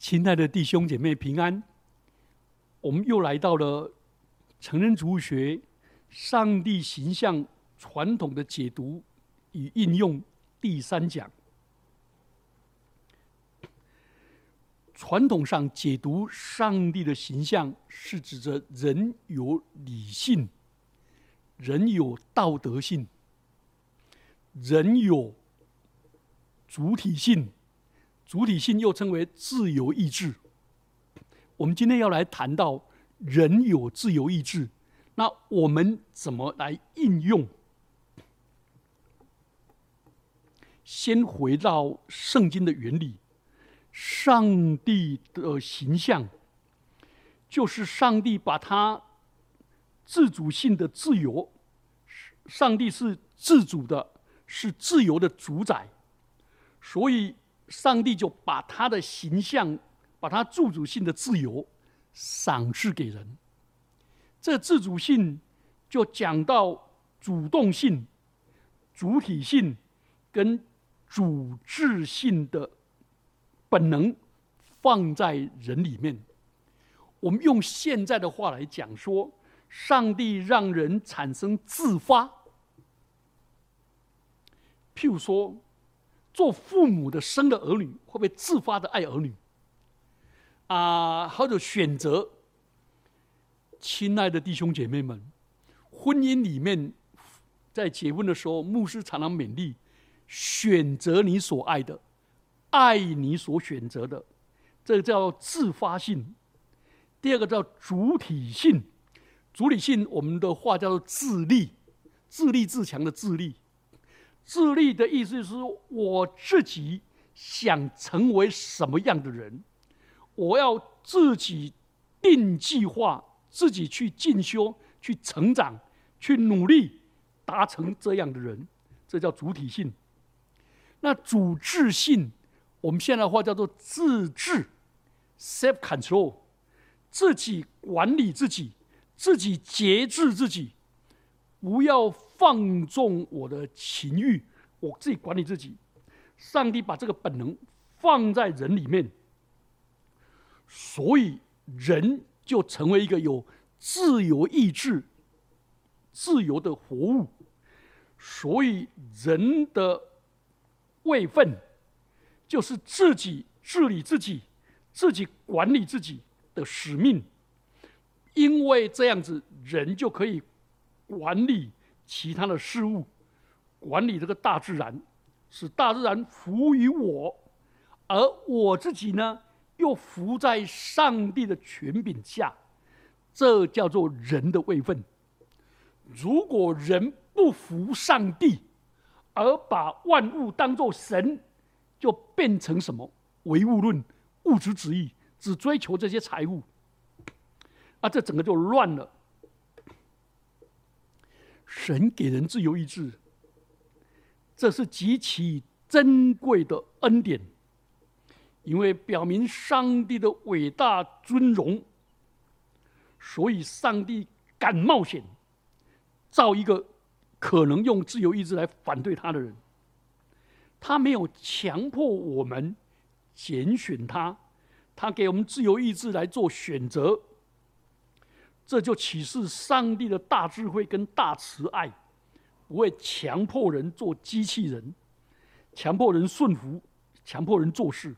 亲爱的弟兄姐妹平安，我们又来到了成人主学上帝形象传统的解读与应用第三讲。传统上解读上帝的形象，是指着人有理性，人有道德性，人有主体性。主体性又称为自由意志。我们今天要来谈到人有自由意志，那我们怎么来应用？先回到圣经的原理，上帝的形象就是上帝把他自主性的自由，上帝是自主的，是自由的主宰，所以。上帝就把他的形象，把他自主性的自由赏赐给人。这自主性就讲到主动性、主体性跟主治性的本能放在人里面。我们用现在的话来讲说，上帝让人产生自发，譬如说。做父母的生的儿女会不会自发的爱儿女？啊，或者选择？亲爱的弟兄姐妹们，婚姻里面，在结婚的时候，牧师常常勉励：选择你所爱的，爱你所选择的，这个叫自发性。第二个叫主体性，主体性我们的话叫做自立，自立自强的自立。自立的意思是我自己想成为什么样的人，我要自己定计划，自己去进修、去成长、去努力，达成这样的人，这叫主体性。那主治性，我们现在话叫做自治 （self control），自己管理自己，自己节制自己，不要。放纵我的情欲，我自己管理自己。上帝把这个本能放在人里面，所以人就成为一个有自由意志、自由的活物。所以人的位分就是自己治理自己、自己管理自己的使命。因为这样子，人就可以管理。其他的事物，管理这个大自然，使大自然服务于我，而我自己呢，又服在上帝的权柄下，这叫做人的位分。如果人不服上帝，而把万物当作神，就变成什么唯物论、物质主义，只追求这些财物，啊，这整个就乱了。神给人自由意志，这是极其珍贵的恩典，因为表明上帝的伟大尊荣，所以上帝敢冒险造一个可能用自由意志来反对他的人。他没有强迫我们拣选他，他给我们自由意志来做选择。这就启示上帝的大智慧跟大慈爱，不会强迫人做机器人，强迫人顺服，强迫人做事。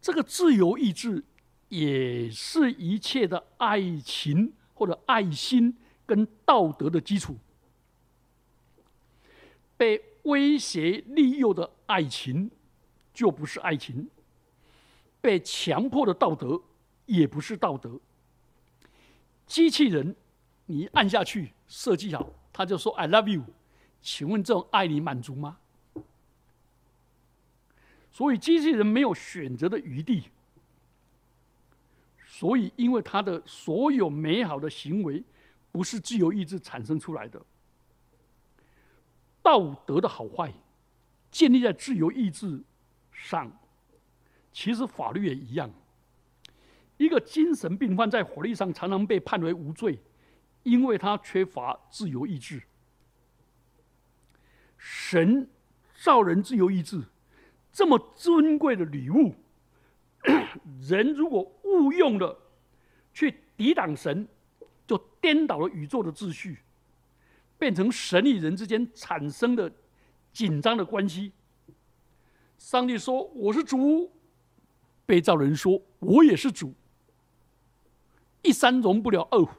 这个自由意志也是一切的爱情或者爱心跟道德的基础。被威胁利诱的爱情就不是爱情，被强迫的道德也不是道德。机器人，你按下去设计好，他就说 “I love you”。请问这种爱你满足吗？所以机器人没有选择的余地。所以，因为他的所有美好的行为，不是自由意志产生出来的。道德的好坏，建立在自由意志上。其实法律也一样。一个精神病患在法律上常常被判为无罪，因为他缺乏自由意志。神造人自由意志，这么尊贵的礼物，人如果误用了去抵挡神，就颠倒了宇宙的秩序，变成神与人之间产生的紧张的关系。上帝说：“我是主。”被造人说：“我也是主。”一山容不了二虎，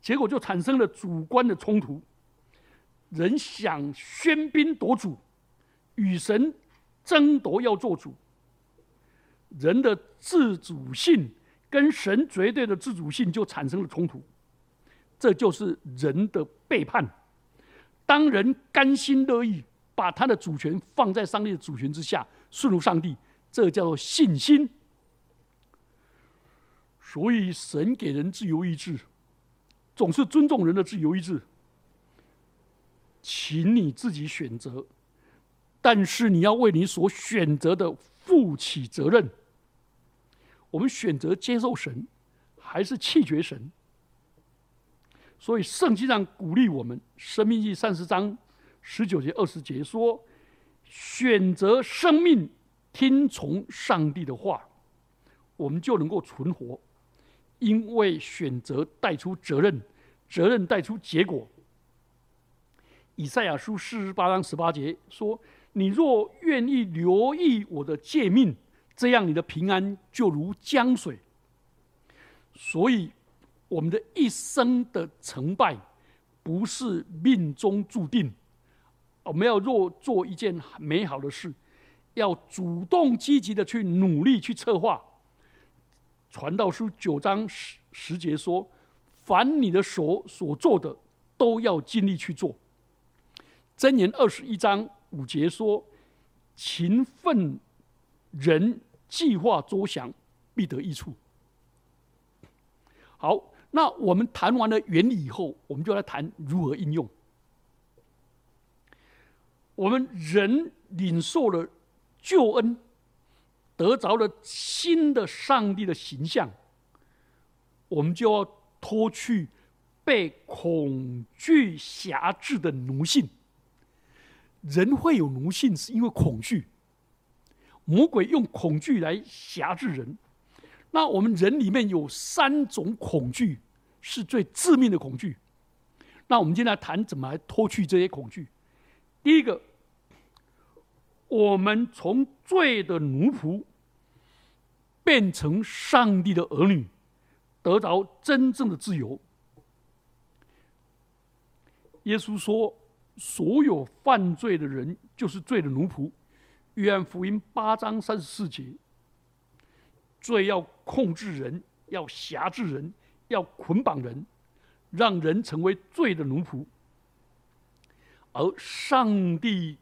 结果就产生了主观的冲突。人想喧宾夺主，与神争夺要做主。人的自主性跟神绝对的自主性就产生了冲突，这就是人的背叛。当人甘心乐意把他的主权放在上帝的主权之下，顺服上帝，这叫做信心。所以，神给人自由意志，总是尊重人的自由意志。请你自己选择，但是你要为你所选择的负起责任。我们选择接受神，还是弃绝神？所以圣经上鼓励我们，《生命记》三十章十九节、二十节说：“选择生命，听从上帝的话，我们就能够存活。因为选择带出责任，责任带出结果。”以赛亚书四十八章十八节说：“你若愿意留意我的诫命，这样你的平安就如江水。”所以，我们的一生的成败，不是命中注定。我们要若做一件美好的事，要主动积极的去努力去策划。传道书九章十十节说：“凡你的所所做的，都要尽力去做。”箴言二十一章五节说：“勤奋人计划周详，必得益处。”好，那我们谈完了原理以后，我们就来谈如何应用。我们人领受了救恩，得着了新的上帝的形象，我们就要脱去被恐惧辖制的奴性。人会有奴性，是因为恐惧。魔鬼用恐惧来辖制人。那我们人里面有三种恐惧，是最致命的恐惧。那我们今天来谈怎么来脱去这些恐惧。第一个，我们从罪的奴仆变成上帝的儿女，得到真正的自由。耶稣说。所有犯罪的人就是罪的奴仆。约翰福音八章三十四节，罪要控制人，要辖制人，要捆绑人，让人成为罪的奴仆。而上帝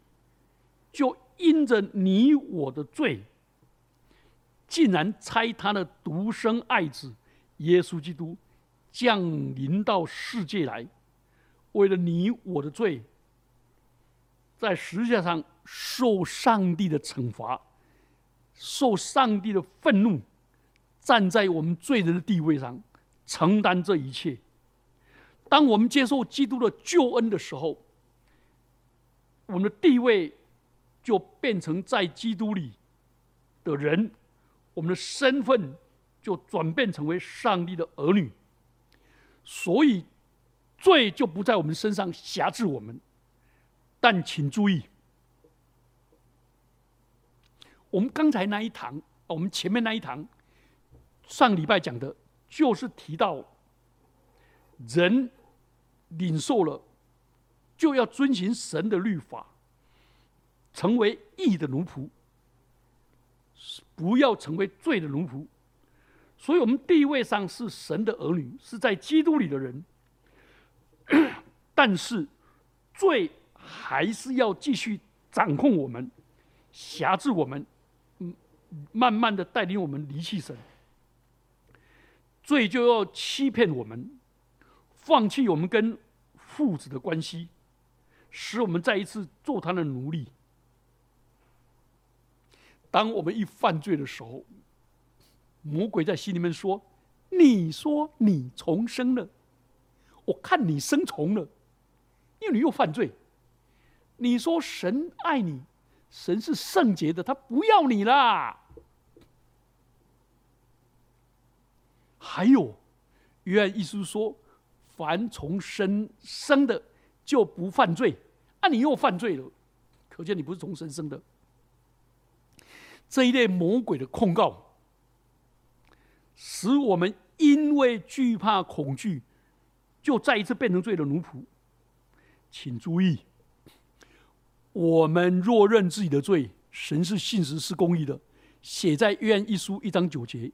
就因着你我的罪，竟然差他的独生爱子耶稣基督降临到世界来，为了你我的罪。在十字架上受上帝的惩罚，受上帝的愤怒，站在我们罪人的地位上承担这一切。当我们接受基督的救恩的时候，我们的地位就变成在基督里的人，我们的身份就转变成为上帝的儿女，所以罪就不在我们身上辖制我们。但请注意，我们刚才那一堂，我们前面那一堂，上礼拜讲的，就是提到人领受了，就要遵循神的律法，成为义的奴仆，不要成为罪的奴仆。所以，我们地位上是神的儿女，是在基督里的人，但是罪。还是要继续掌控我们，辖制我们，嗯，慢慢的带领我们离弃神。罪就要欺骗我们，放弃我们跟父子的关系，使我们再一次做他的奴隶。当我们一犯罪的时候，魔鬼在心里面说：“你说你重生了，我看你生虫了，因为你又犯罪。”你说神爱你，神是圣洁的，他不要你啦。还有，约翰一书说：“凡从生生的，就不犯罪。”啊，你又犯罪了，可见你不是从神生的。这一类魔鬼的控告，使我们因为惧怕、恐惧，就再一次变成罪的奴仆。请注意。我们若认自己的罪，神是信实是公义的，写在约翰一书一章九节。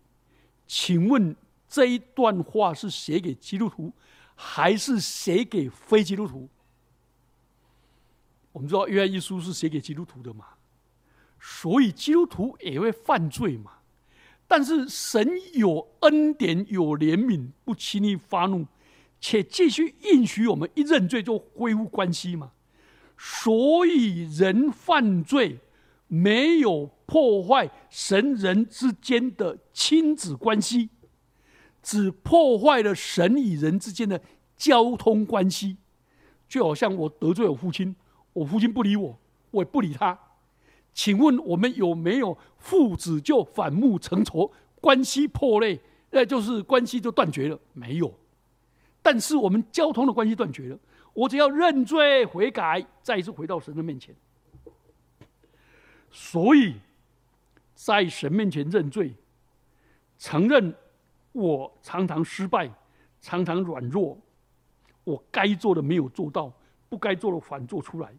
请问这一段话是写给基督徒，还是写给非基督徒？我们知道约翰一书是写给基督徒的嘛，所以基督徒也会犯罪嘛。但是神有恩典，有怜悯，不轻易发怒，且继续应许我们一认罪就恢复关系嘛。所以人犯罪没有破坏神人之间的亲子关系，只破坏了神与人之间的交通关系。就好像我得罪我父亲，我父亲不理我，我也不理他。请问我们有没有父子就反目成仇，关系破裂？那就是关系就断绝了？没有。但是我们交通的关系断绝了。我只要认罪悔改，再一次回到神的面前。所以，在神面前认罪，承认我常常失败，常常软弱，我该做的没有做到，不该做的反做出来，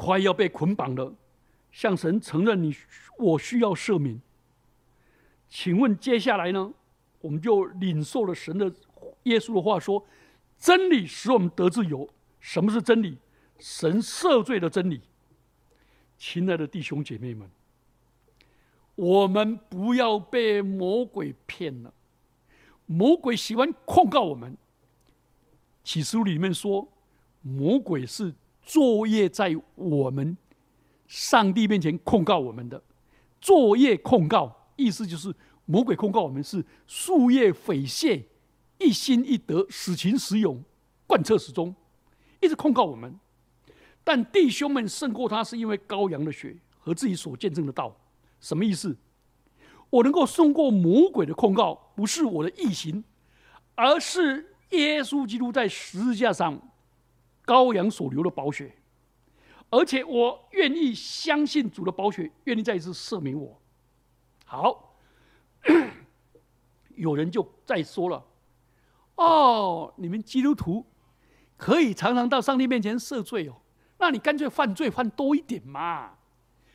快要被捆绑了，向神承认你我需要赦免。请问接下来呢？我们就领受了神的耶稣的话说。真理使我们得自由。什么是真理？神赦罪的真理。亲爱的弟兄姐妹们，我们不要被魔鬼骗了。魔鬼喜欢控告我们。启示录里面说，魔鬼是作业在我们上帝面前控告我们的。作业控告，意思就是魔鬼控告我们是树叶匪亵。一心一德，死情死勇，贯彻始终，一直控告我们。但弟兄们胜过他，是因为羔羊的血和自己所见证的道。什么意思？我能够胜过魔鬼的控告，不是我的异行，而是耶稣基督在十字架上羔羊所流的宝血。而且我愿意相信主的宝血，愿意再一次赦免我。好，有人就再说了。哦，你们基督徒可以常常到上帝面前赦罪哦，那你干脆犯罪犯多一点嘛，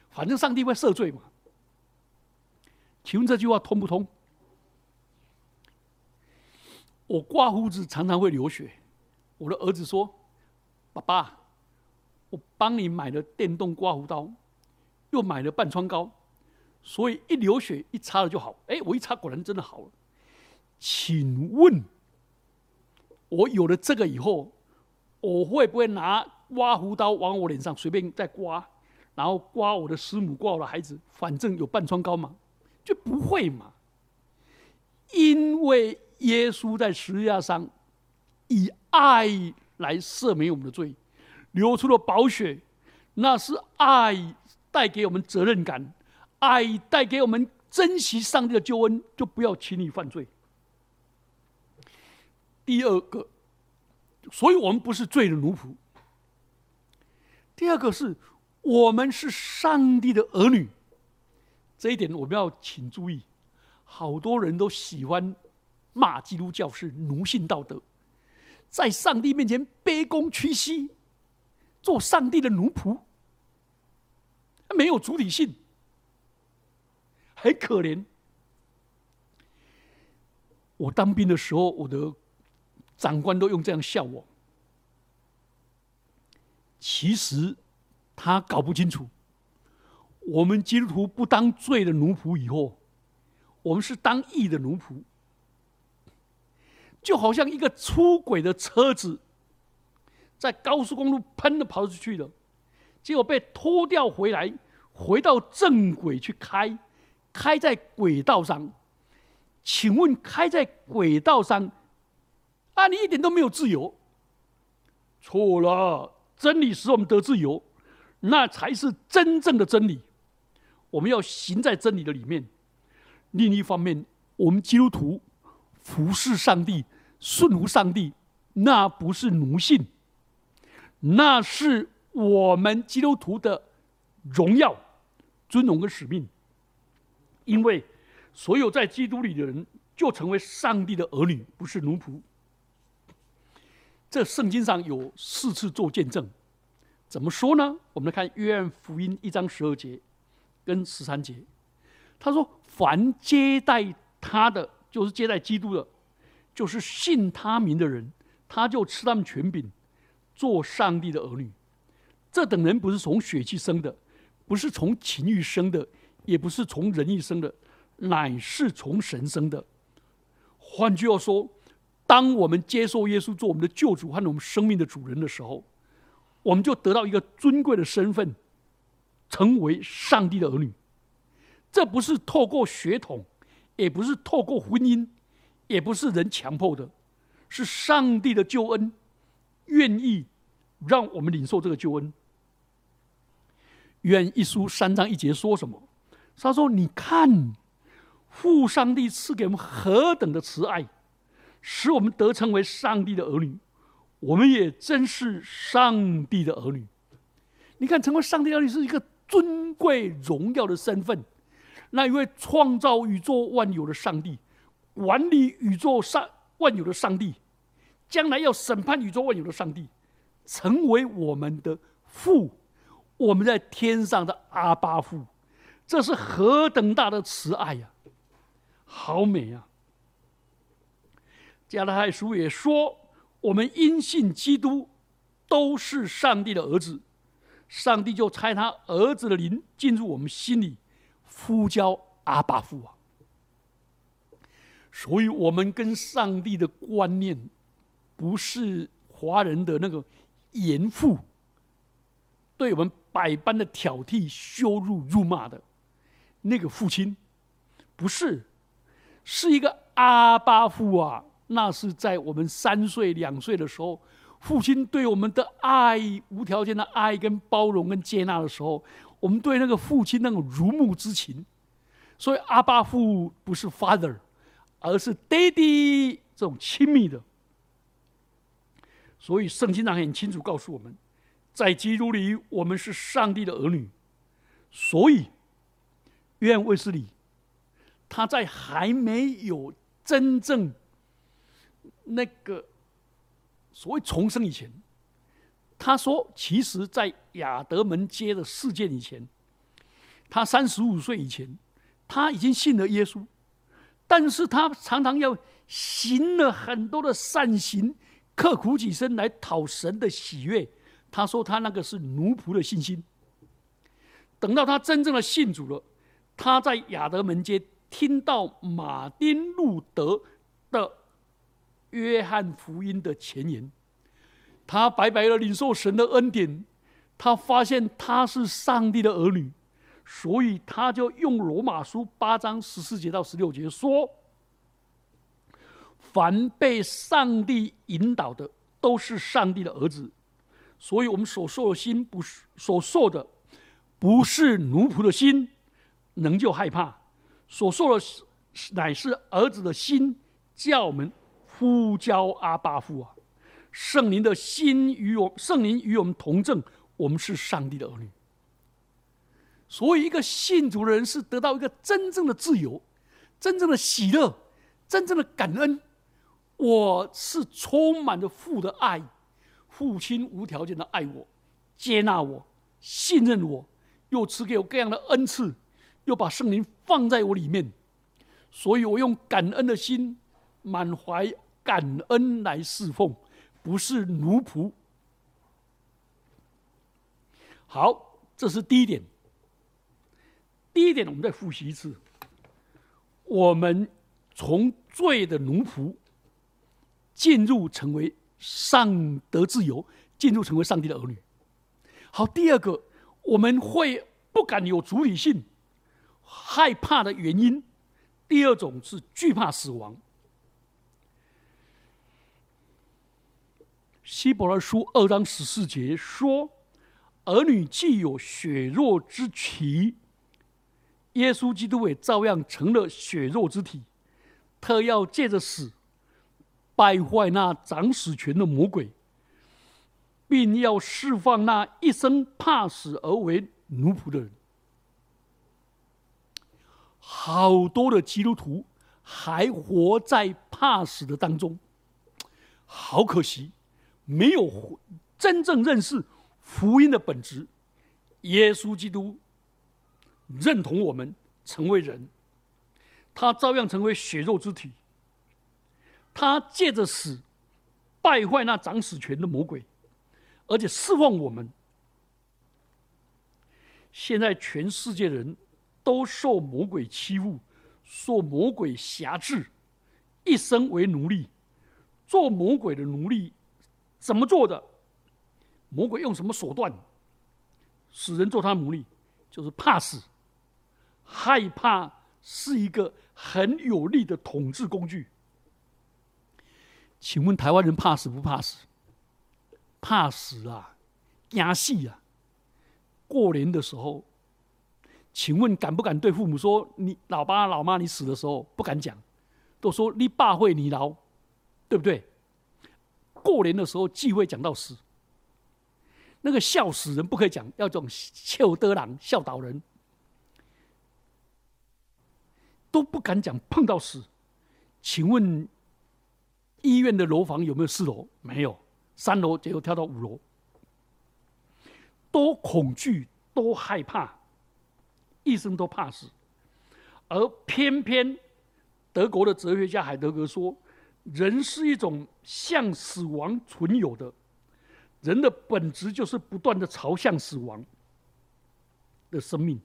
反正上帝会赦罪嘛。请问这句话通不通？我刮胡子常常会流血，我的儿子说：“爸爸，我帮你买了电动刮胡刀，又买了半疮膏，所以一流血一擦了就好。”哎，我一擦果然真的好了。请问？我有了这个以后，我会不会拿刮胡刀往我脸上随便再刮，然后刮我的师母，刮我的孩子？反正有半疮膏嘛，就不会嘛。因为耶稣在十字架上以爱来赦免我们的罪，流出了宝血，那是爱带给我们责任感，爱带给我们珍惜上帝的救恩，就不要轻易犯罪。第二个，所以我们不是罪的奴仆。第二个是，我们是上帝的儿女，这一点我们要请注意。好多人都喜欢骂基督教是奴性道德，在上帝面前卑躬屈膝，做上帝的奴仆，没有主体性，很可怜。我当兵的时候，我的。长官都用这样笑我，其实他搞不清楚，我们基督徒不当罪的奴仆以后，我们是当义的奴仆，就好像一个出轨的车子，在高速公路喷的跑出去了，结果被拖掉回来，回到正轨去开，开在轨道上，请问开在轨道上？啊！你一点都没有自由，错了。真理使我们得自由，那才是真正的真理。我们要行在真理的里面。另一方面，我们基督徒服侍上帝、顺服上帝，那不是奴性，那是我们基督徒的荣耀、尊荣跟使命。因为所有在基督里的人，就成为上帝的儿女，不是奴仆。这圣经上有四次做见证，怎么说呢？我们来看约翰福音一章十二节跟十三节，他说：“凡接待他的，就是接待基督的，就是信他名的人，他就吃他们权柄，做上帝的儿女。这等人不是从血气生的，不是从情欲生的，也不是从人意生的，乃是从神生的。换句话说。”当我们接受耶稣做我们的救主和我们生命的主人的时候，我们就得到一个尊贵的身份，成为上帝的儿女。这不是透过血统，也不是透过婚姻，也不是人强迫的，是上帝的救恩，愿意让我们领受这个救恩。愿一书三章一节说什么？他说：“你看，父上帝赐给我们何等的慈爱。”使我们得称为上帝的儿女，我们也真是上帝的儿女。你看，成为上帝儿女是一个尊贵荣耀的身份。那一位创造宇宙万有的上帝，管理宇宙上万有的上帝，将来要审判宇宙万有的上帝，成为我们的父，我们在天上的阿巴父，这是何等大的慈爱呀！好美呀！加拉太书也说：“我们因信基督，都是上帝的儿子，上帝就差他儿子的灵进入我们心里，呼叫阿爸父啊。”所以，我们跟上帝的观念，不是华人的那个严父，对我们百般的挑剔、羞辱、辱骂的那个父亲，不是，是一个阿巴父啊。那是在我们三岁、两岁的时候，父亲对我们的爱、无条件的爱、跟包容、跟接纳的时候，我们对那个父亲那种如沐之情。所以阿爸父不是 father，而是 daddy 这种亲密的。所以圣经上很清楚告诉我们，在基督里我们是上帝的儿女。所以约翰卫斯理他在还没有真正。那个所谓重生以前，他说，其实，在亚德门街的事件以前，他三十五岁以前，他已经信了耶稣，但是他常常要行了很多的善行，刻苦己身来讨神的喜悦。他说，他那个是奴仆的信心。等到他真正的信主了，他在亚德门街听到马丁路德的。约翰福音的前言，他白白的领受神的恩典，他发现他是上帝的儿女，所以他就用罗马书八章十四节到十六节说：“凡被上帝引导的，都是上帝的儿子。”所以，我们所受的心，不是所受的，不是奴仆的心，能就害怕；所受的，乃是儿子的心，叫我们。呼叫阿巴父啊！圣灵的心与我，圣灵与我们同证，我们是上帝的儿女。所以，一个信主的人是得到一个真正的自由、真正的喜乐、真正的感恩。我是充满着父的爱，父亲无条件的爱我、接纳我、信任我，又赐给我各样的恩赐，又把圣灵放在我里面。所以我用感恩的心，满怀。感恩来侍奉，不是奴仆。好，这是第一点。第一点，我们再复习一次：我们从罪的奴仆进入成为上得自由，进入成为上帝的儿女。好，第二个，我们会不敢有主体性，害怕的原因，第二种是惧怕死亡。希伯来书二章十四节说：“儿女既有血肉之躯，耶稣基督也照样成了血肉之体。特要借着死败坏那掌死权的魔鬼，并要释放那一生怕死而为奴仆的人。好多的基督徒还活在怕死的当中，好可惜，没有真正认识福音的本质。耶稣基督认同我们成为人。他照样成为血肉之体，他借着死败坏那掌死权的魔鬼，而且释放我们。现在全世界人都受魔鬼欺负，受魔鬼辖制，一生为奴隶，做魔鬼的奴隶，怎么做的？魔鬼用什么手段使人做他奴隶？就是怕死，害怕是一个。很有力的统治工具。请问台湾人怕死不怕死？怕死啊，压戏啊！过年的时候，请问敢不敢对父母说：“你老爸老妈，你死的时候不敢讲，都说你爸会你老，对不对？”过年的时候忌讳讲到死，那个笑死人不可以讲，要讲笑得郎笑倒人。都不敢讲碰到死，请问医院的楼房有没有四楼？没有，三楼结果跳到五楼，多恐惧，多害怕，一生都怕死。而偏偏德国的哲学家海德格说，人是一种向死亡存有的，人的本质就是不断的朝向死亡的生命。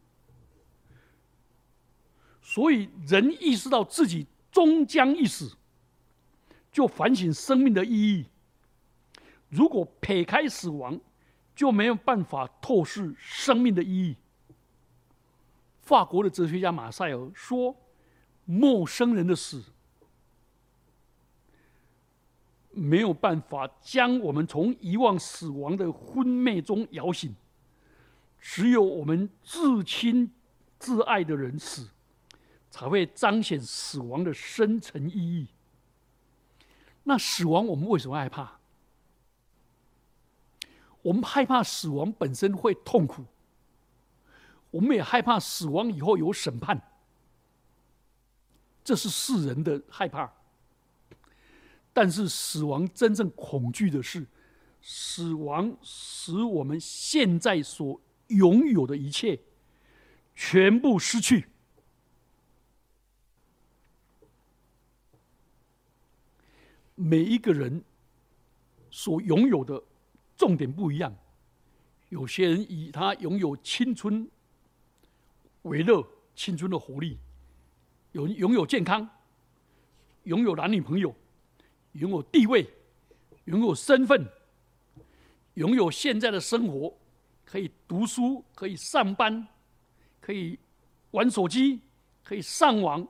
所以，人意识到自己终将一死，就反省生命的意义。如果撇开死亡，就没有办法透视生命的意义。法国的哲学家马塞尔说：“陌生人的死，没有办法将我们从遗忘死亡的昏昧中摇醒。只有我们至亲、至爱的人死。”才会彰显死亡的深层意义。那死亡，我们为什么害怕？我们害怕死亡本身会痛苦，我们也害怕死亡以后有审判。这是世人的害怕。但是死亡真正恐惧的是，死亡使我们现在所拥有的一切全部失去。每一个人所拥有的重点不一样，有些人以他拥有青春为乐，青春的活力，有拥有健康，拥有男女朋友，拥有地位，拥有身份，拥有现在的生活，可以读书，可以上班，可以玩手机，可以上网，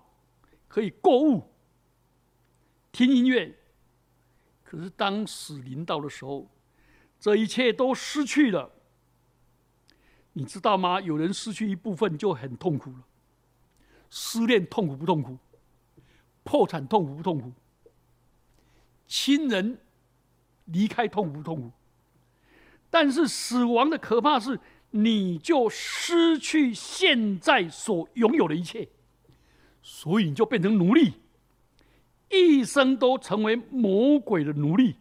可以购物，听音乐。可是，当死临到的时候，这一切都失去了。你知道吗？有人失去一部分就很痛苦了。失恋痛苦不痛苦？破产痛苦不痛苦？亲人离开痛苦不痛苦？但是死亡的可怕是，你就失去现在所拥有的一切，所以你就变成奴隶。一生都成为魔鬼的奴隶。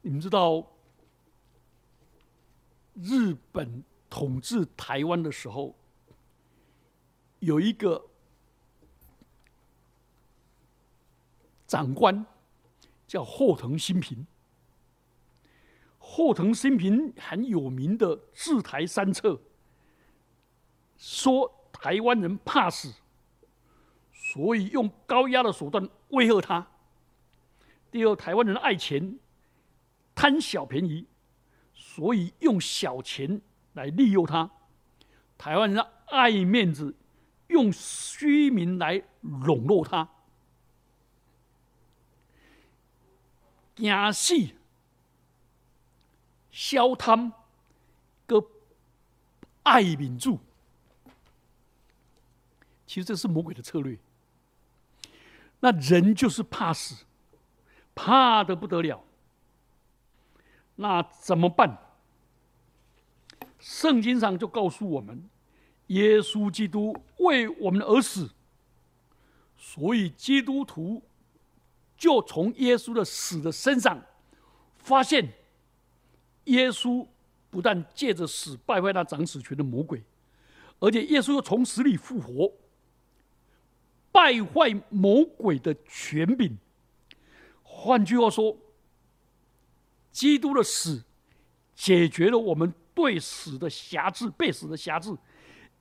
你们知道，日本统治台湾的时候，有一个长官叫后藤新平。后藤新平很有名的治台三策，说。台湾人怕死，所以用高压的手段威吓他。第二，台湾人爱钱，贪小便宜，所以用小钱来利诱他。台湾人爱面子，用虚名来笼络他。惊死消贪、跟爱民主。其实这是魔鬼的策略。那人就是怕死，怕的不得了。那怎么办？圣经上就告诉我们，耶稣基督为我们而死，所以基督徒就从耶稣的死的身上发现，耶稣不但借着死败坏那掌死权的魔鬼，而且耶稣又从死里复活。败坏魔鬼的权柄。换句话说，基督的死解决了我们对死的辖制、被死的辖制，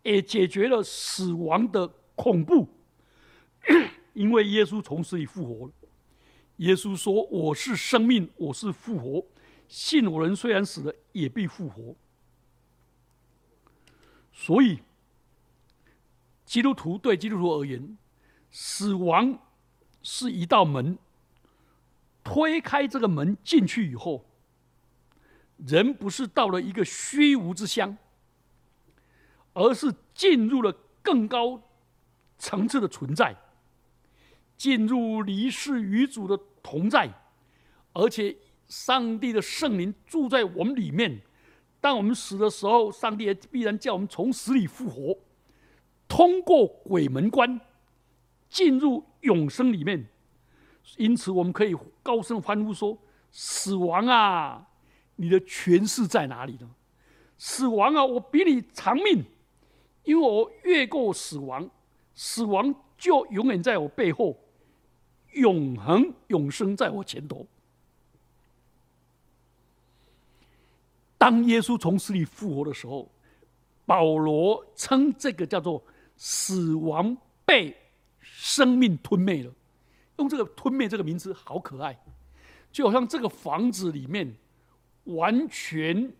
也解决了死亡的恐怖。因为耶稣从死里复活了。耶稣说：“我是生命，我是复活。信我人虽然死了，也必复活。”所以，基督徒对基督徒而言。死亡是一道门，推开这个门进去以后，人不是到了一个虚无之乡，而是进入了更高层次的存在，进入离世与主的同在，而且上帝的圣灵住在我们里面。当我们死的时候，上帝也必然叫我们从死里复活，通过鬼门关。进入永生里面，因此我们可以高声欢呼说：“死亡啊，你的权势在哪里呢？死亡啊，我比你长命，因为我越过死亡，死亡就永远在我背后，永恒永生在我前头。”当耶稣从死里复活的时候，保罗称这个叫做“死亡被”。生命吞灭了，用这个“吞灭”这个名字好可爱，就好像这个房子里面完全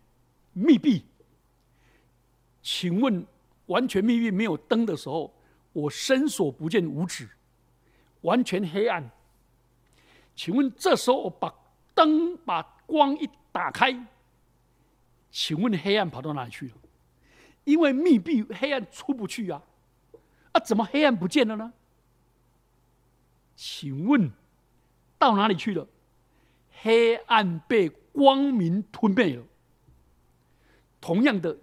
密闭。请问，完全密闭没有灯的时候，我伸手不见五指，完全黑暗。请问，这时候我把灯、把光一打开，请问黑暗跑到哪里去了？因为密闭，黑暗出不去啊！啊，怎么黑暗不见了呢？请问，到哪里去了？黑暗被光明吞灭了。同样的，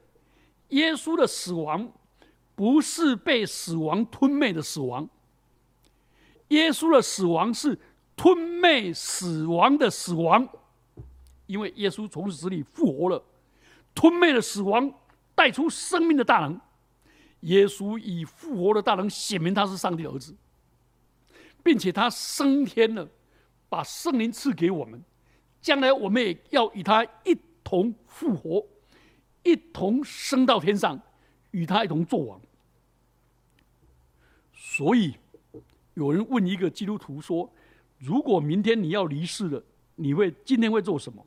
耶稣的死亡不是被死亡吞灭的死亡，耶稣的死亡是吞灭死亡的死亡，因为耶稣从死里复活了，吞灭了死亡，带出生命的大能。耶稣以复活的大能显明他是上帝的儿子。并且他升天了，把圣灵赐给我们，将来我们也要与他一同复活，一同升到天上，与他一同作王。所以，有人问一个基督徒说：“如果明天你要离世了，你会今天会做什么？”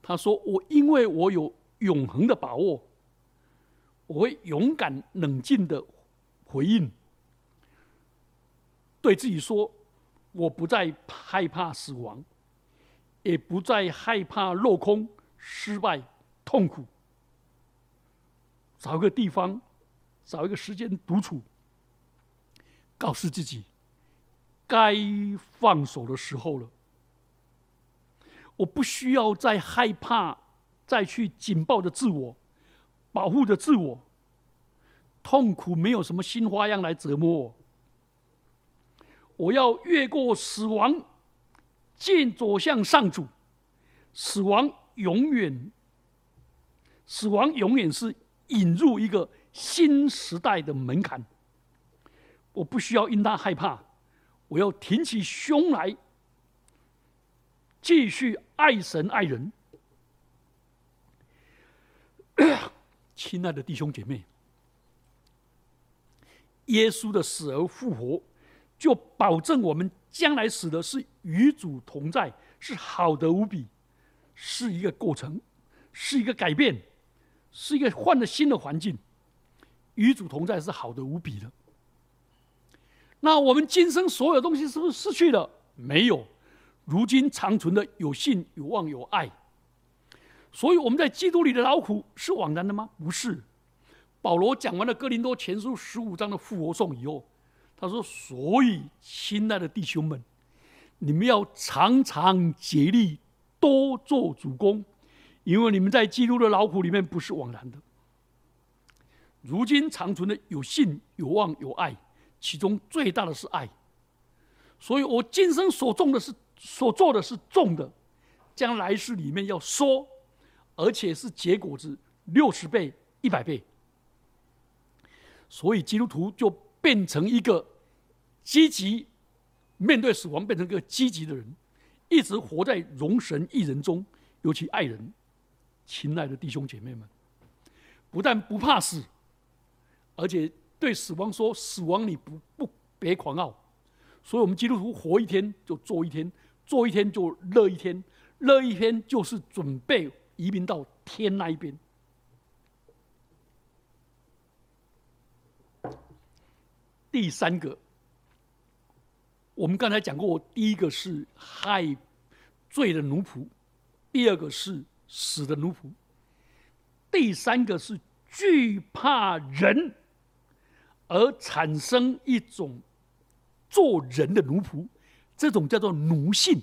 他说：“我因为我有永恒的把握，我会勇敢冷静的回应。”对自己说：“我不再害怕死亡，也不再害怕落空、失败、痛苦。找一个地方，找一个时间独处，告诉自己，该放手的时候了。我不需要再害怕，再去紧抱着自我，保护着自我。痛苦没有什么新花样来折磨我。”我要越过死亡，进走向上主。死亡永远，死亡永远是引入一个新时代的门槛。我不需要因他害怕，我要挺起胸来，继续爱神爱人。亲爱的弟兄姐妹，耶稣的死而复活。就保证我们将来死的是与主同在，是好的无比，是一个过程，是一个改变，是一个换了新的环境。与主同在是好的无比的。那我们今生所有东西是不是失去了？没有，如今长存的有信、有望、有爱。所以我们在基督里的劳苦是枉然的吗？不是。保罗讲完了哥林多前书十五章的复活颂以后，他说：“所以，亲爱的弟兄们，你们要常常竭力多做主公，因为你们在基督的劳苦里面不是枉然的。如今长存的有信、有望、有爱，其中最大的是爱。所以我今生所种的是所做的是种的，将来世里面要说。”而且是结果子六十倍、一百倍，所以基督徒就变成一个积极面对死亡，变成一个积极的人，一直活在容神一人中，尤其爱人、亲爱的弟兄姐妹们，不但不怕死，而且对死亡说：“死亡你不不别狂傲。”所以，我们基督徒活一天就做一天，做一天就乐一天，乐一天就是准备。移民到天那一边。第三个，我们刚才讲过，第一个是害罪的奴仆，第二个是死的奴仆，第三个是惧怕人而产生一种做人的奴仆，这种叫做奴性。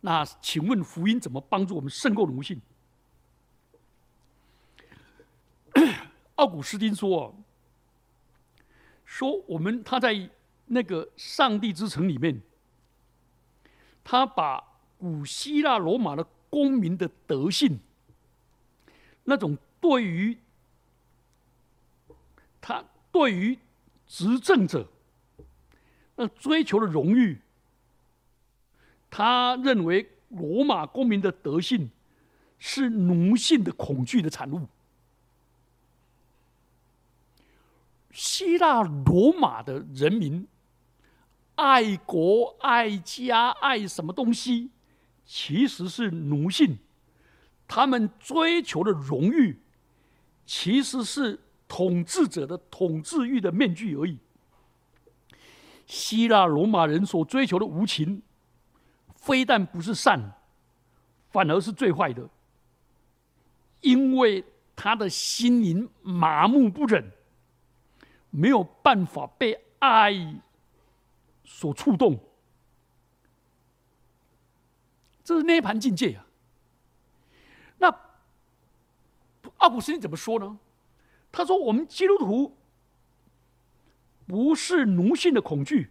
那请问福音怎么帮助我们胜过奴性？奥古斯丁说：“说我们他在那个上帝之城里面，他把古希腊罗马的公民的德性，那种对于他对于执政者那追求的荣誉。”他认为罗马公民的德性是奴性的恐惧的产物。希腊罗马的人民爱国、爱家、爱什么东西，其实是奴性。他们追求的荣誉，其实是统治者的统治欲的面具而已。希腊罗马人所追求的无情。非但不是善，反而是最坏的，因为他的心灵麻木不忍，没有办法被爱所触动，这是涅盘境界啊。那奥古斯丁怎么说呢？他说：“我们基督徒不是奴性的恐惧，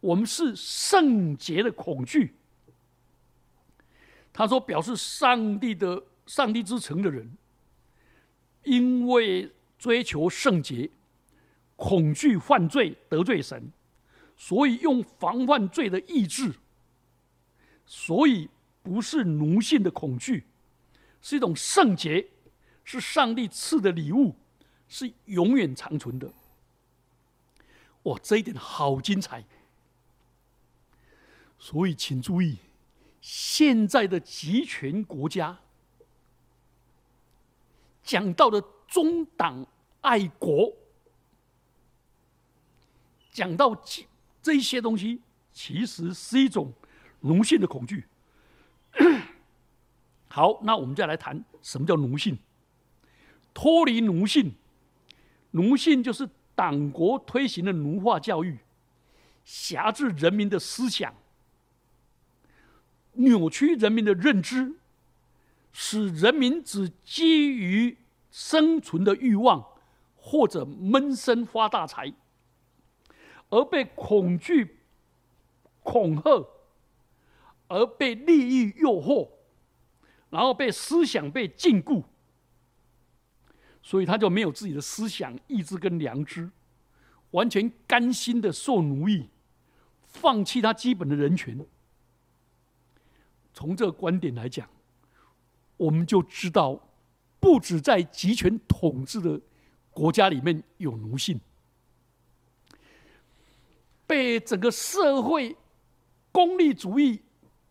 我们是圣洁的恐惧。”他说：“表示上帝的上帝之城的人，因为追求圣洁，恐惧犯罪得罪神，所以用防范罪的意志。所以不是奴性的恐惧，是一种圣洁，是上帝赐的礼物，是永远长存的。哇，这一点好精彩！所以请注意。”现在的集权国家讲到的中党爱国，讲到这这些东西，其实是一种奴性的恐惧。好，那我们再来谈什么叫奴性？脱离奴性，奴性就是党国推行的奴化教育，辖制人民的思想。扭曲人民的认知，使人民只基于生存的欲望或者闷声发大财，而被恐惧恐吓，而被利益诱惑，然后被思想被禁锢，所以他就没有自己的思想、意志跟良知，完全甘心的受奴役，放弃他基本的人权。从这个观点来讲，我们就知道，不止在集权统治的国家里面有奴性，被整个社会功利主义、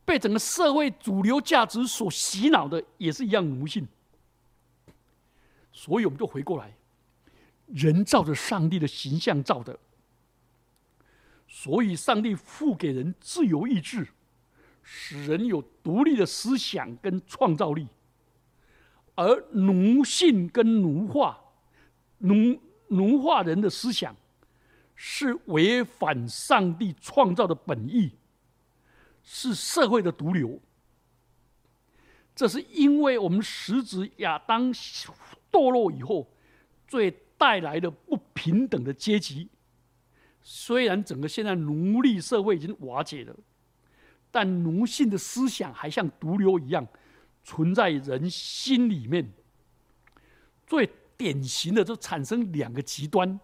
被整个社会主流价值所洗脑的，也是一样奴性。所以，我们就回过来，人照着上帝的形象造的，所以上帝赋给人自由意志。使人有独立的思想跟创造力，而奴性跟奴化、奴奴化人的思想，是违反上帝创造的本意，是社会的毒瘤。这是因为我们实质亚当堕落以后，最带来的不平等的阶级。虽然整个现在奴隶社会已经瓦解了。但奴性的思想还像毒瘤一样存在人心里面。最典型的就产生两个极端，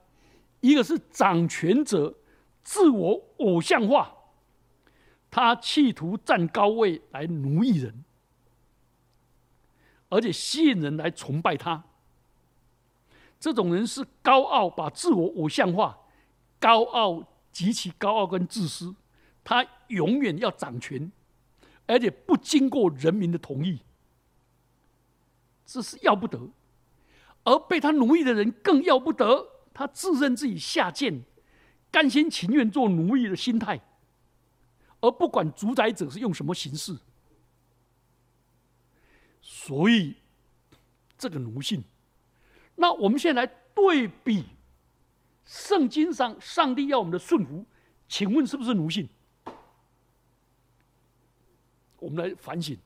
一个是掌权者自我偶像化，他企图占高位来奴役人，而且吸引人来崇拜他。这种人是高傲，把自我偶像化，高傲极其高傲跟自私。他永远要掌权，而且不经过人民的同意，这是要不得；而被他奴役的人更要不得，他自认自己下贱，甘心情愿做奴役的心态，而不管主宰者是用什么形式。所以，这个奴性，那我们现在来对比圣经上上帝要我们的顺服，请问是不是奴性？我们来反省，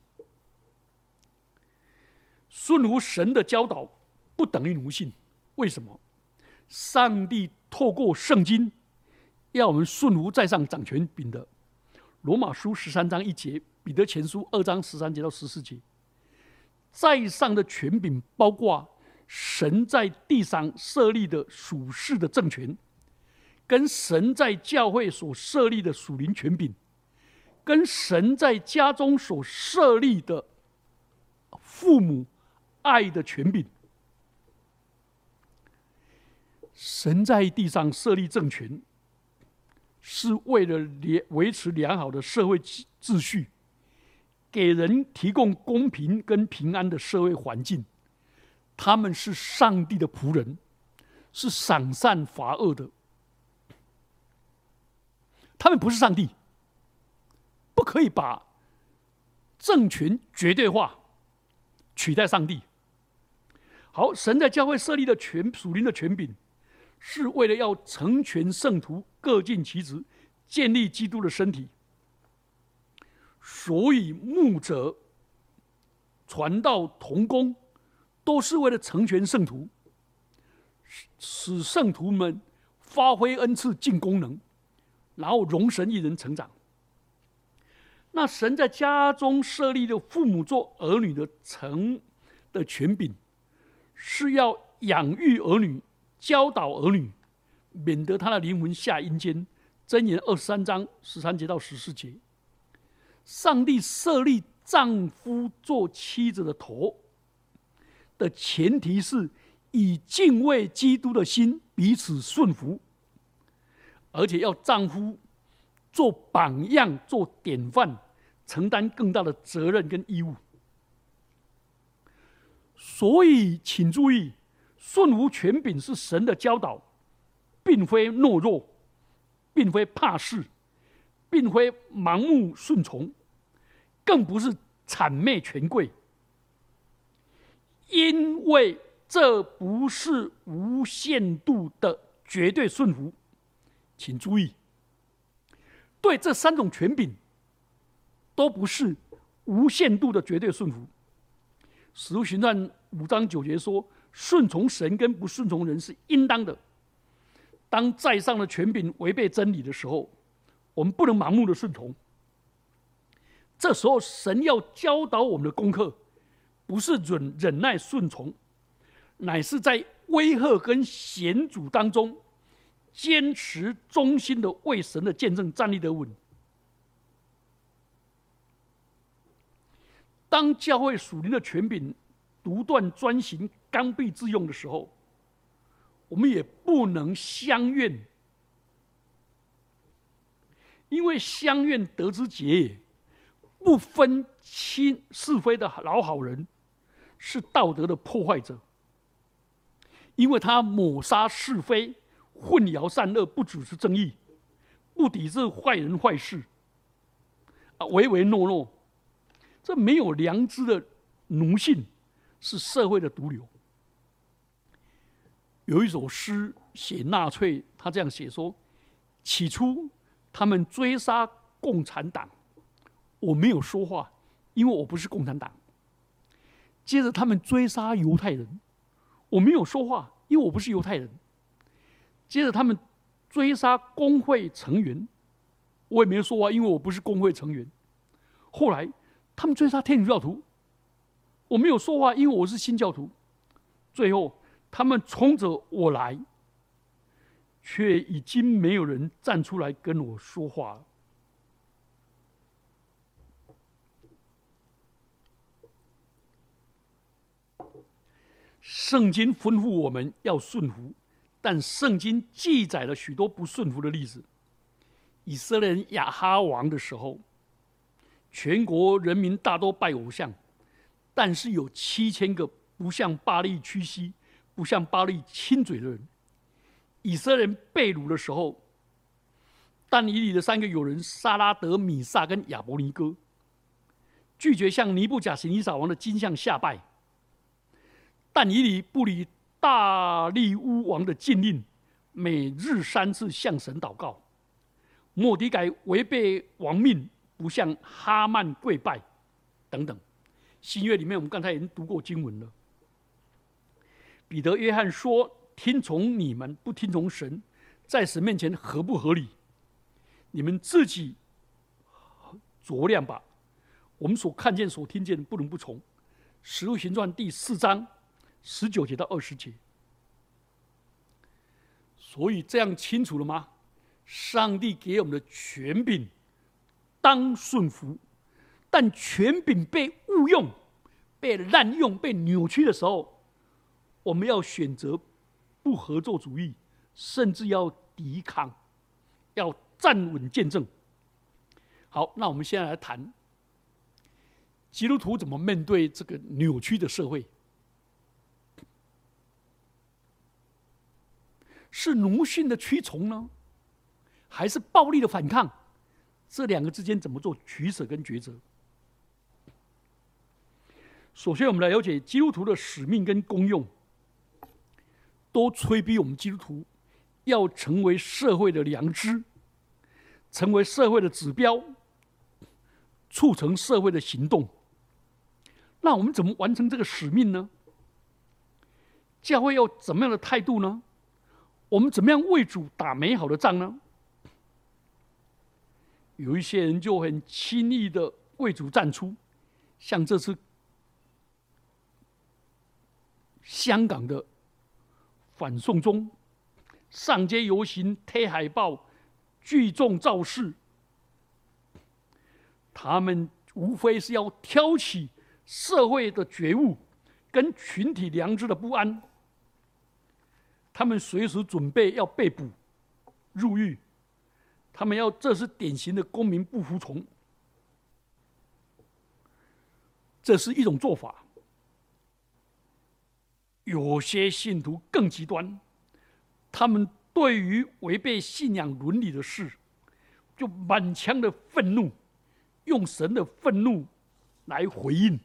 顺服神的教导不等于奴性。为什么？上帝透过圣经要我们顺服在上掌权柄的。罗马书十三章一节，彼得前书二章十三节到十四节，在上的权柄包括神在地上设立的属世的政权，跟神在教会所设立的属灵权柄。跟神在家中所设立的父母爱的权柄，神在地上设立政权，是为了维维持良好的社会秩序，给人提供公平跟平安的社会环境。他们是上帝的仆人，是赏善罚恶的。他们不是上帝。不可以把政权绝对化，取代上帝。好，神在教会设立的权属灵的权柄，是为了要成全圣徒，各尽其职，建立基督的身体。所以牧者、传道、同工，都是为了成全圣徒，使圣徒们发挥恩赐、尽功能，然后容神一人成长。那神在家中设立的父母做儿女的成的权柄，是要养育儿女、教导儿女，免得他的灵魂下阴间。箴言二十三章十三节到十四节，上帝设立丈夫做妻子的头的前提是以敬畏基督的心彼此顺服，而且要丈夫。做榜样，做典范，承担更大的责任跟义务。所以，请注意，顺服权柄是神的教导，并非懦弱，并非怕事，并非盲目顺从，更不是谄媚权贵。因为这不是无限度的绝对顺服，请注意。对这三种权柄，都不是无限度的绝对顺服。使徒行传五章九节说：“顺从神跟不顺从人是应当的。当在上的权柄违背真理的时候，我们不能盲目的顺从。这时候，神要教导我们的功课，不是忍忍耐顺从，乃是在威吓跟险阻当中。”坚持忠心的为神的见证站立得稳。当教会属灵的权柄独断专行、刚愎自用的时候，我们也不能相怨，因为相怨得之结也。不分亲是非的老好人，是道德的破坏者，因为他抹杀是非。混淆善恶，不主持正义，不抵制坏人坏事，啊唯唯诺诺，这没有良知的奴性是社会的毒瘤。有一首诗写纳粹，他这样写说：起初他们追杀共产党，我没有说话，因为我不是共产党。接着他们追杀犹太人，我没有说话，因为我不是犹太人。接着他们追杀工会成员，我也没有说话，因为我不是工会成员。后来他们追杀天主教徒，我没有说话，因为我是新教徒。最后他们冲着我来，却已经没有人站出来跟我说话了。圣经吩咐我们要顺服，但圣经记载了许多不顺服的例子。以色列人亚哈王的时候，全国人民大多拜偶像，但是有七千个不向巴利屈膝、不向巴利亲嘴的人。以色列人被掳的时候，但以里的三个友人沙拉德、米萨跟亚伯尼哥，拒绝向尼布甲尼撒王的金像下拜。但以理不理大利乌王的禁令，每日三次向神祷告。莫迪改违背王命，不向哈曼跪拜，等等。新约里面，我们刚才已经读过经文了。彼得、约翰说：“听从你们，不听从神，在神面前合不合理？你们自己酌量吧。我们所看见、所听见的，不能不从。”《使徒行传》第四章。十九节到二十节，所以这样清楚了吗？上帝给我们的权柄当顺服，但权柄被误用、被滥用、被扭曲的时候，我们要选择不合作主义，甚至要抵抗，要站稳见证。好，那我们现在来谈基督徒怎么面对这个扭曲的社会。是奴性的屈从呢，还是暴力的反抗？这两个之间怎么做取舍跟抉择？首先，我们来了解基督徒的使命跟功用，都催逼我们基督徒要成为社会的良知，成为社会的指标，促成社会的行动。那我们怎么完成这个使命呢？教会要怎么样的态度呢？我们怎么样为主打美好的仗呢？有一些人就很轻易的为主站出，像这次香港的反送中，上街游行、贴海报、聚众造势，他们无非是要挑起社会的觉悟跟群体良知的不安。他们随时准备要被捕、入狱，他们要这是典型的公民不服从，这是一种做法。有些信徒更极端，他们对于违背信仰伦理的事，就满腔的愤怒，用神的愤怒来回应，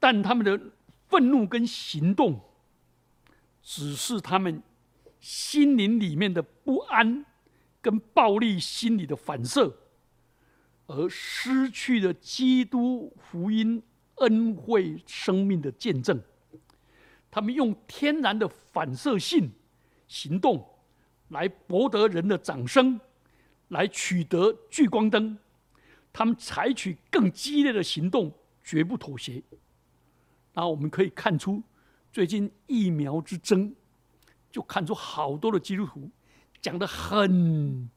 但他们的。愤怒跟行动，只是他们心灵里面的不安跟暴力心理的反射，而失去了基督福音恩惠生命的见证。他们用天然的反射性行动来博得人的掌声，来取得聚光灯。他们采取更激烈的行动，绝不妥协。然后我们可以看出，最近疫苗之争，就看出好多的基督徒讲的很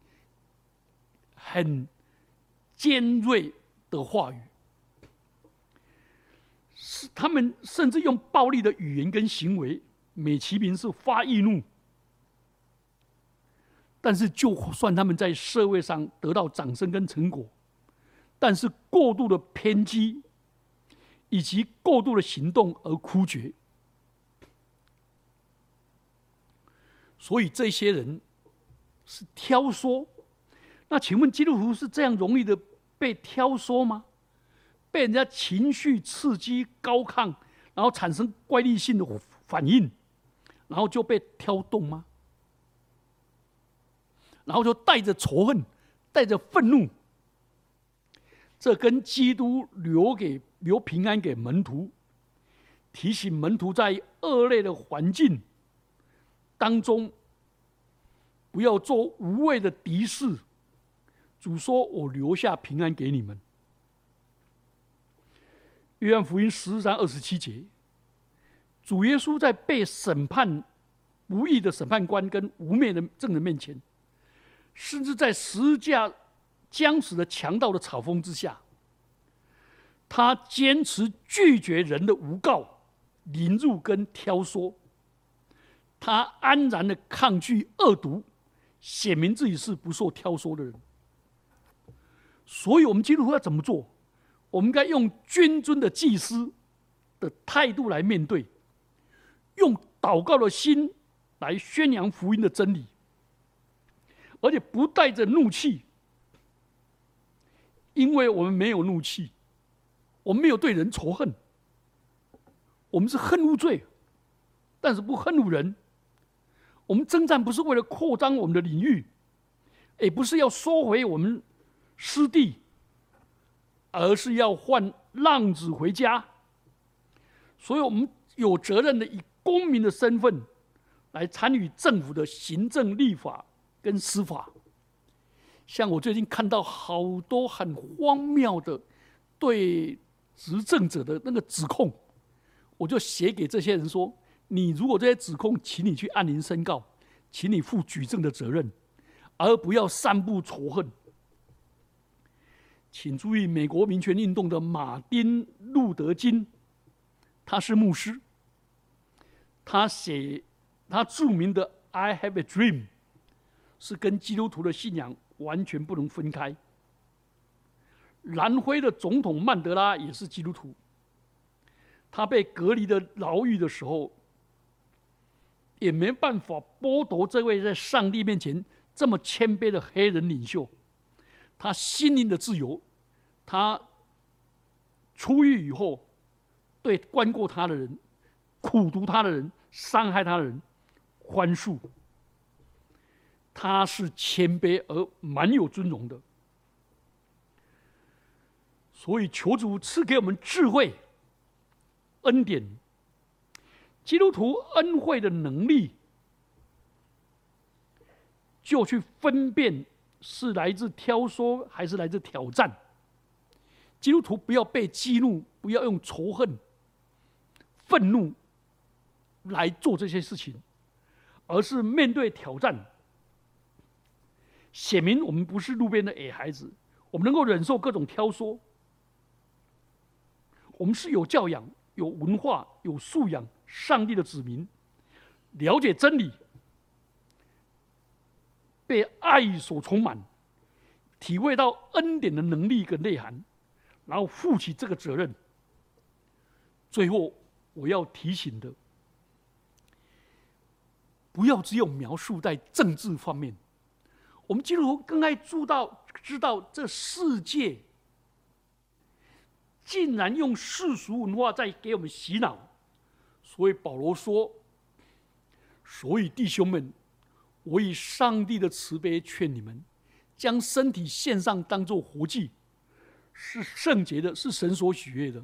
很尖锐的话语，是他们甚至用暴力的语言跟行为，美其名是发易怒。但是，就算他们在社会上得到掌声跟成果，但是过度的偏激。以及过度的行动而枯竭，所以这些人是挑唆，那请问基督徒是这样容易的被挑唆吗？被人家情绪刺激高亢，然后产生怪力性的反应，然后就被挑动吗？然后就带着仇恨，带着愤怒，这跟基督留给留平安给门徒，提醒门徒在恶劣的环境当中，不要做无谓的敌视。主说：“我留下平安给你们。”约翰福音十三二十七节，主耶稣在被审判无义的审判官跟无面的证人面前，甚至在十架将死的强盗的嘲讽之下，他坚持拒绝人的诬告、凌辱跟挑唆，他安然的抗拒恶毒，显明自己是不受挑唆的人。所以，我们基督徒要怎么做？我们该用君尊的祭司的态度来面对，用祷告的心来宣扬福音的真理，而且不带着怒气，因为我们没有怒气，我们没有对人仇恨，我们是恨恶罪，但是不恨恶人。我们征战不是为了扩张我们的领域，也不是要收回我们。失地，而是要换浪子回家，所以我们有责任的以公民的身份来参与政府的行政、立法跟司法。像我最近看到好多很荒谬的对执政者的那个指控，我就写给这些人说：你如果这些指控，请你去按铃申告，请你负举证的责任，而不要散布仇恨。请注意，美国民权运动的马丁·路德·金，他是牧师。他写他著名的《I Have a Dream》，是跟基督徒的信仰完全不能分开。南非的总统曼德拉也是基督徒。他被隔离的牢狱的时候，也没办法剥夺这位在上帝面前这么谦卑的黑人领袖。他心灵的自由，他出狱以后，对关过他的人、苦读他的人、伤害他的人，宽恕。他是谦卑而蛮有尊荣的，所以求主赐给我们智慧、恩典、基督徒恩惠的能力，就去分辨。是来自挑唆还是来自挑战？基督徒不要被激怒，不要用仇恨、愤怒来做这些事情，而是面对挑战，显明我们不是路边的矮孩子，我们能够忍受各种挑唆，我们是有教养、有文化、有素养、上帝的子民，了解真理。被爱所充满，体会到恩典的能力跟内涵，然后负起这个责任。最后，我要提醒的，不要只有描述在政治方面。我们基督徒更爱知道，知道这世界竟然用世俗文化在给我们洗脑。所以保罗说：“所以弟兄们。”我以上帝的慈悲劝你们，将身体献上，当做活祭，是圣洁的，是神所喜悦的。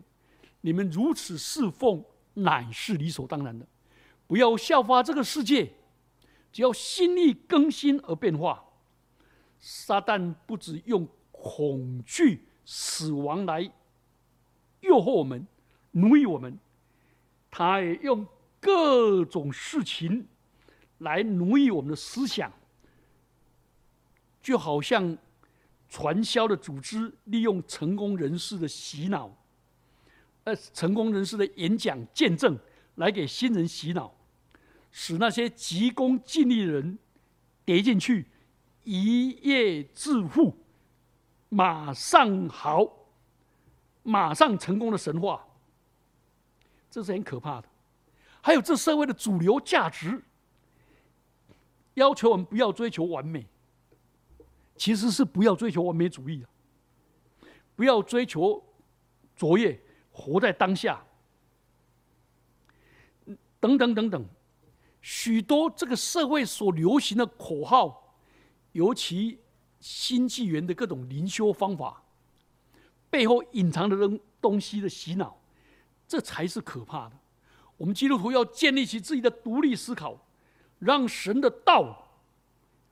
你们如此侍奉，乃是理所当然的。不要效法这个世界，只要心意更新而变化。撒旦不止用恐惧、死亡来诱惑我们、奴役我们，他也用各种事情。来奴役我们的思想，就好像传销的组织利用成功人士的洗脑，呃，成功人士的演讲见证来给新人洗脑，使那些急功近利的人跌进去，一夜致富，马上好，马上成功的神话，这是很可怕的。还有这社会的主流价值。要求我们不要追求完美，其实是不要追求完美主义啊，不要追求卓越，活在当下，等等等等，许多这个社会所流行的口号，尤其新纪元的各种灵修方法，背后隐藏的东东西的洗脑，这才是可怕的。我们基督徒要建立起自己的独立思考，让神的道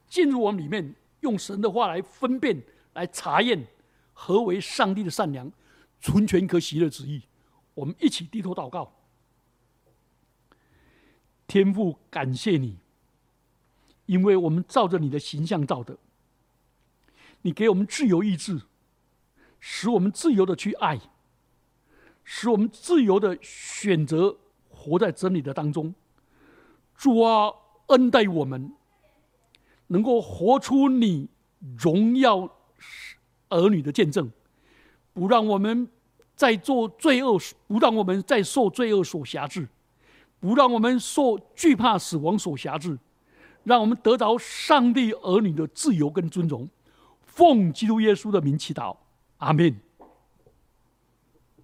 进入我们里面，用神的话来分辨、来查验何为上帝的善良、纯全可喜的旨意。我们一起低头祷告，天父，感谢你，因为我们照着你的形象造的，你给我们自由意志，使我们自由的去爱，使我们自由的选择。活在真理的当中，主啊，恩待我们，能够活出你荣耀儿女的见证，不让我们再做罪恶，不让我们再受罪恶所辖制，不让我们受惧怕死亡所辖制，让我们得着上帝儿女的自由跟尊荣。奉基督耶稣的名祈祷，阿门。